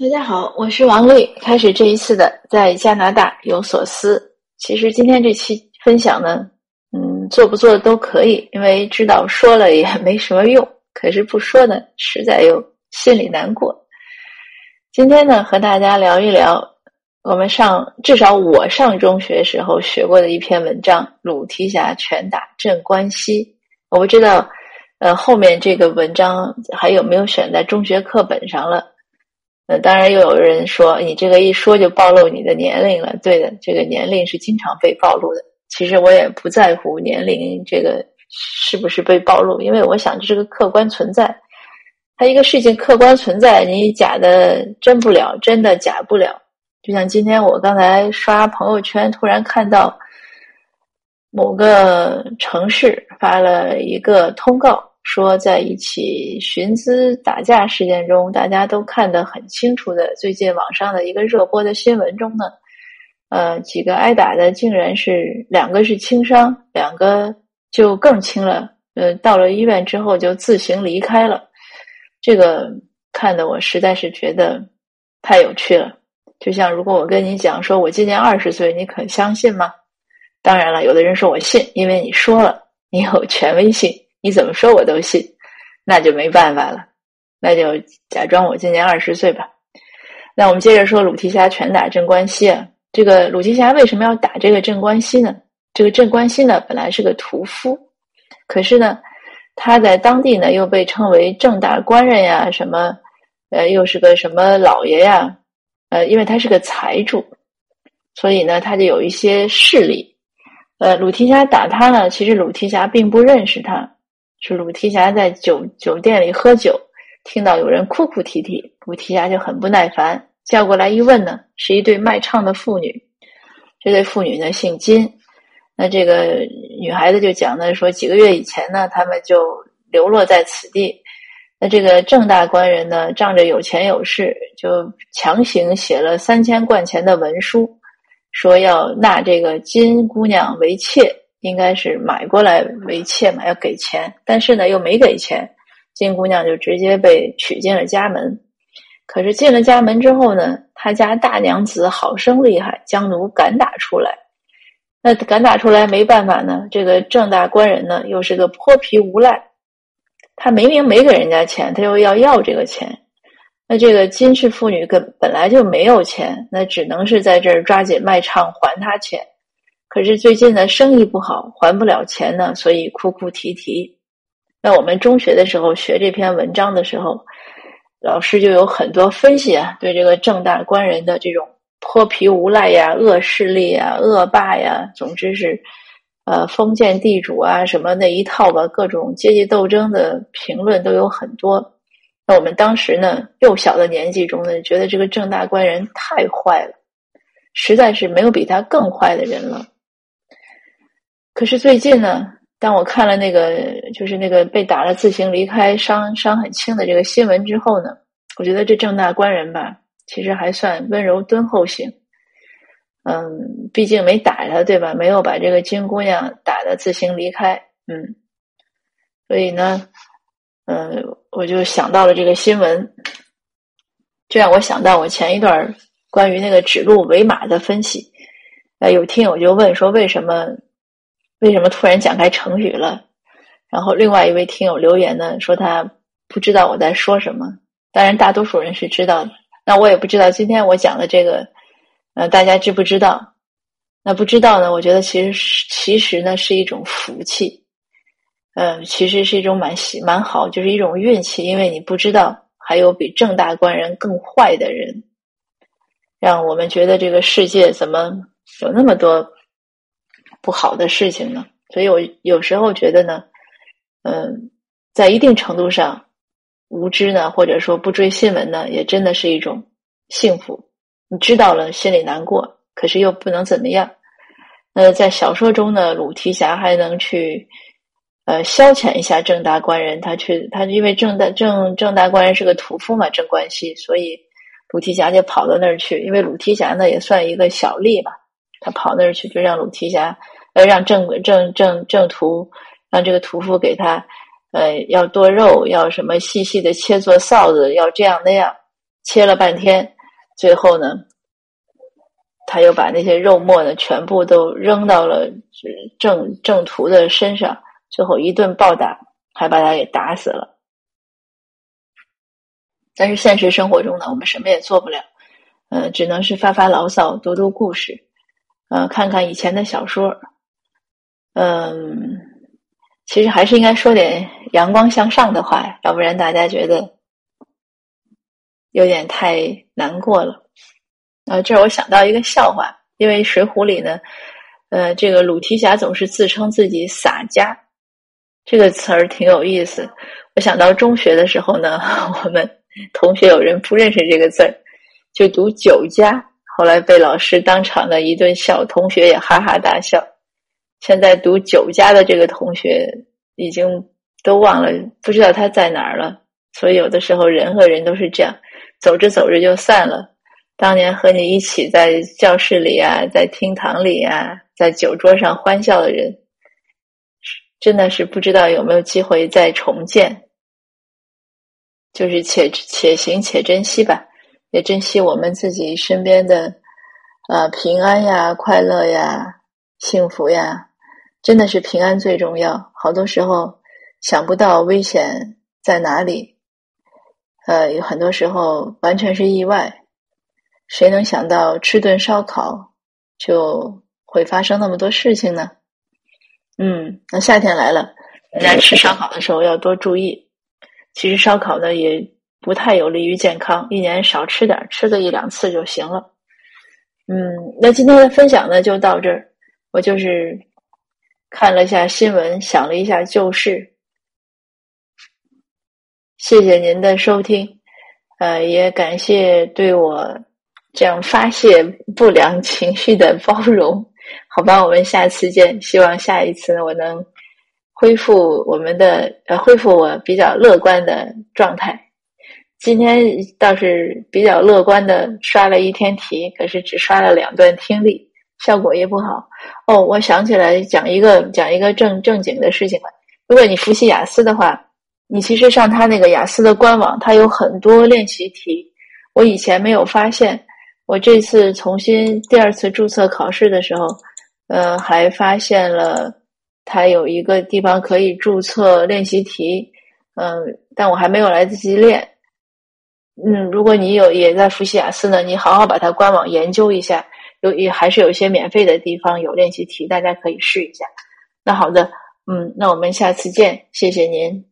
大家好，我是王丽。开始这一次的在加拿大有所思。其实今天这期分享呢，嗯，做不做都可以，因为知道说了也没什么用。可是不说呢，实在又心里难过。今天呢，和大家聊一聊我们上至少我上中学时候学过的一篇文章《鲁提辖拳打镇关西》。我不知道，呃，后面这个文章还有没有选在中学课本上了？呃，当然又有人说你这个一说就暴露你的年龄了。对的，这个年龄是经常被暴露的。其实我也不在乎年龄这个是不是被暴露，因为我想这是个客观存在。它一个事情客观存在，你假的真不了，真的假不了。就像今天我刚才刷朋友圈，突然看到某个城市发了一个通告。说，在一起寻资打架事件中，大家都看得很清楚的，最近网上的一个热播的新闻中呢，呃，几个挨打的竟然是两个是轻伤，两个就更轻了。呃，到了医院之后就自行离开了。这个看得我实在是觉得太有趣了。就像如果我跟你讲说，我今年二十岁，你肯相信吗？当然了，有的人说我信，因为你说了，你有权威性。你怎么说我都信，那就没办法了，那就假装我今年二十岁吧。那我们接着说鲁提辖拳打镇关西啊，这个鲁提辖为什么要打这个镇关西呢？这个镇关西呢本来是个屠夫，可是呢他在当地呢又被称为正大官人呀，什么呃又是个什么老爷呀，呃因为他是个财主，所以呢他就有一些势力。呃鲁提辖打他呢，其实鲁提辖并不认识他。是鲁提辖在酒酒店里喝酒，听到有人哭哭啼啼，鲁提辖就很不耐烦，叫过来一问呢，是一对卖唱的妇女。这对妇女呢姓金，那这个女孩子就讲呢说，几个月以前呢，他们就流落在此地。那这个郑大官人呢，仗着有钱有势，就强行写了三千贯钱的文书，说要纳这个金姑娘为妾。应该是买过来为妾嘛，要给钱，但是呢又没给钱，金姑娘就直接被娶进了家门。可是进了家门之后呢，他家大娘子好生厉害，将奴赶打出来。那赶打出来没办法呢，这个郑大官人呢又是个泼皮无赖，他明明没给人家钱，他又要要这个钱。那这个金氏妇女跟本来就没有钱，那只能是在这儿抓紧卖唱还他钱。可是最近呢，生意不好，还不了钱呢，所以哭哭啼啼。那我们中学的时候学这篇文章的时候，老师就有很多分析啊，对这个正大官人的这种泼皮无赖呀、恶势力啊、恶霸呀，总之是呃封建地主啊什么那一套吧，各种阶级斗争的评论都有很多。那我们当时呢，幼小的年纪中呢，觉得这个正大官人太坏了，实在是没有比他更坏的人了。可是最近呢，当我看了那个就是那个被打了自行离开、伤伤很轻的这个新闻之后呢，我觉得这郑大官人吧，其实还算温柔敦厚型。嗯，毕竟没打他，对吧？没有把这个金姑娘打的自行离开。嗯，所以呢，嗯，我就想到了这个新闻，这让我想到我前一段关于那个指鹿为马的分析。呃，有听友就问说，为什么？为什么突然讲开成语了？然后另外一位听友留言呢，说他不知道我在说什么。当然，大多数人是知道的。那我也不知道今天我讲的这个，呃，大家知不知道？那不知道呢？我觉得其实其实呢是一种福气，呃，其实是一种蛮喜蛮好，就是一种运气，因为你不知道还有比正大官人更坏的人，让我们觉得这个世界怎么有那么多。不好的事情呢，所以我有时候觉得呢，嗯，在一定程度上，无知呢，或者说不追新闻呢，也真的是一种幸福。你知道了，心里难过，可是又不能怎么样。呃，在小说中呢，鲁提辖还能去呃消遣一下郑大官人，他去他因为郑大郑郑大官人是个屠夫嘛，郑关西，所以鲁提辖就跑到那儿去，因为鲁提辖呢也算一个小吏嘛。他跑那儿去，就让鲁提辖，呃，让郑郑郑郑屠，让这个屠夫给他，呃，要剁肉，要什么细细的切做臊子，要这样那样，切了半天，最后呢，他又把那些肉末呢全部都扔到了正正途的身上，最后一顿暴打，还把他给打死了。但是现实生活中呢，我们什么也做不了，呃，只能是发发牢骚，读读故事，呃，看看以前的小说，嗯。其实还是应该说点阳光向上的话，要不然大家觉得有点太难过了。啊，这我想到一个笑话，因为《水浒》里呢，呃，这个鲁提辖总是自称自己洒家，这个词儿挺有意思。我想到中学的时候呢，我们同学有人不认识这个字儿，就读酒家，后来被老师当场的一顿笑，同学也哈哈大笑。现在读九家的这个同学已经都忘了，不知道他在哪儿了。所以有的时候人和人都是这样，走着走着就散了。当年和你一起在教室里啊，在厅堂里啊，在酒桌上欢笑的人，真的是不知道有没有机会再重见。就是且且行且珍惜吧，也珍惜我们自己身边的呃平安呀、快乐呀、幸福呀。真的是平安最重要。好多时候想不到危险在哪里，呃，有很多时候完全是意外。谁能想到吃顿烧烤就会发生那么多事情呢？嗯，那夏天来了，大家吃烧烤的时候要多注意。其实烧烤呢也不太有利于健康，一年少吃点，吃个一两次就行了。嗯，那今天的分享呢就到这儿，我就是。看了下新闻，想了一下旧事。谢谢您的收听，呃，也感谢对我这样发泄不良情绪的包容。好吧，我们下次见。希望下一次，我能恢复我们的呃，恢复我比较乐观的状态。今天倒是比较乐观的刷了一天题，可是只刷了两段听力。效果也不好哦。我想起来讲一个讲一个正正经的事情了。如果你复习雅思的话，你其实上他那个雅思的官网，它有很多练习题。我以前没有发现，我这次重新第二次注册考试的时候，呃，还发现了它有一个地方可以注册练习题。嗯，但我还没有来得及练。嗯，如果你有也在复习雅思呢，你好好把它官网研究一下。有也还是有一些免费的地方有练习题，大家可以试一下。那好的，嗯，那我们下次见，谢谢您。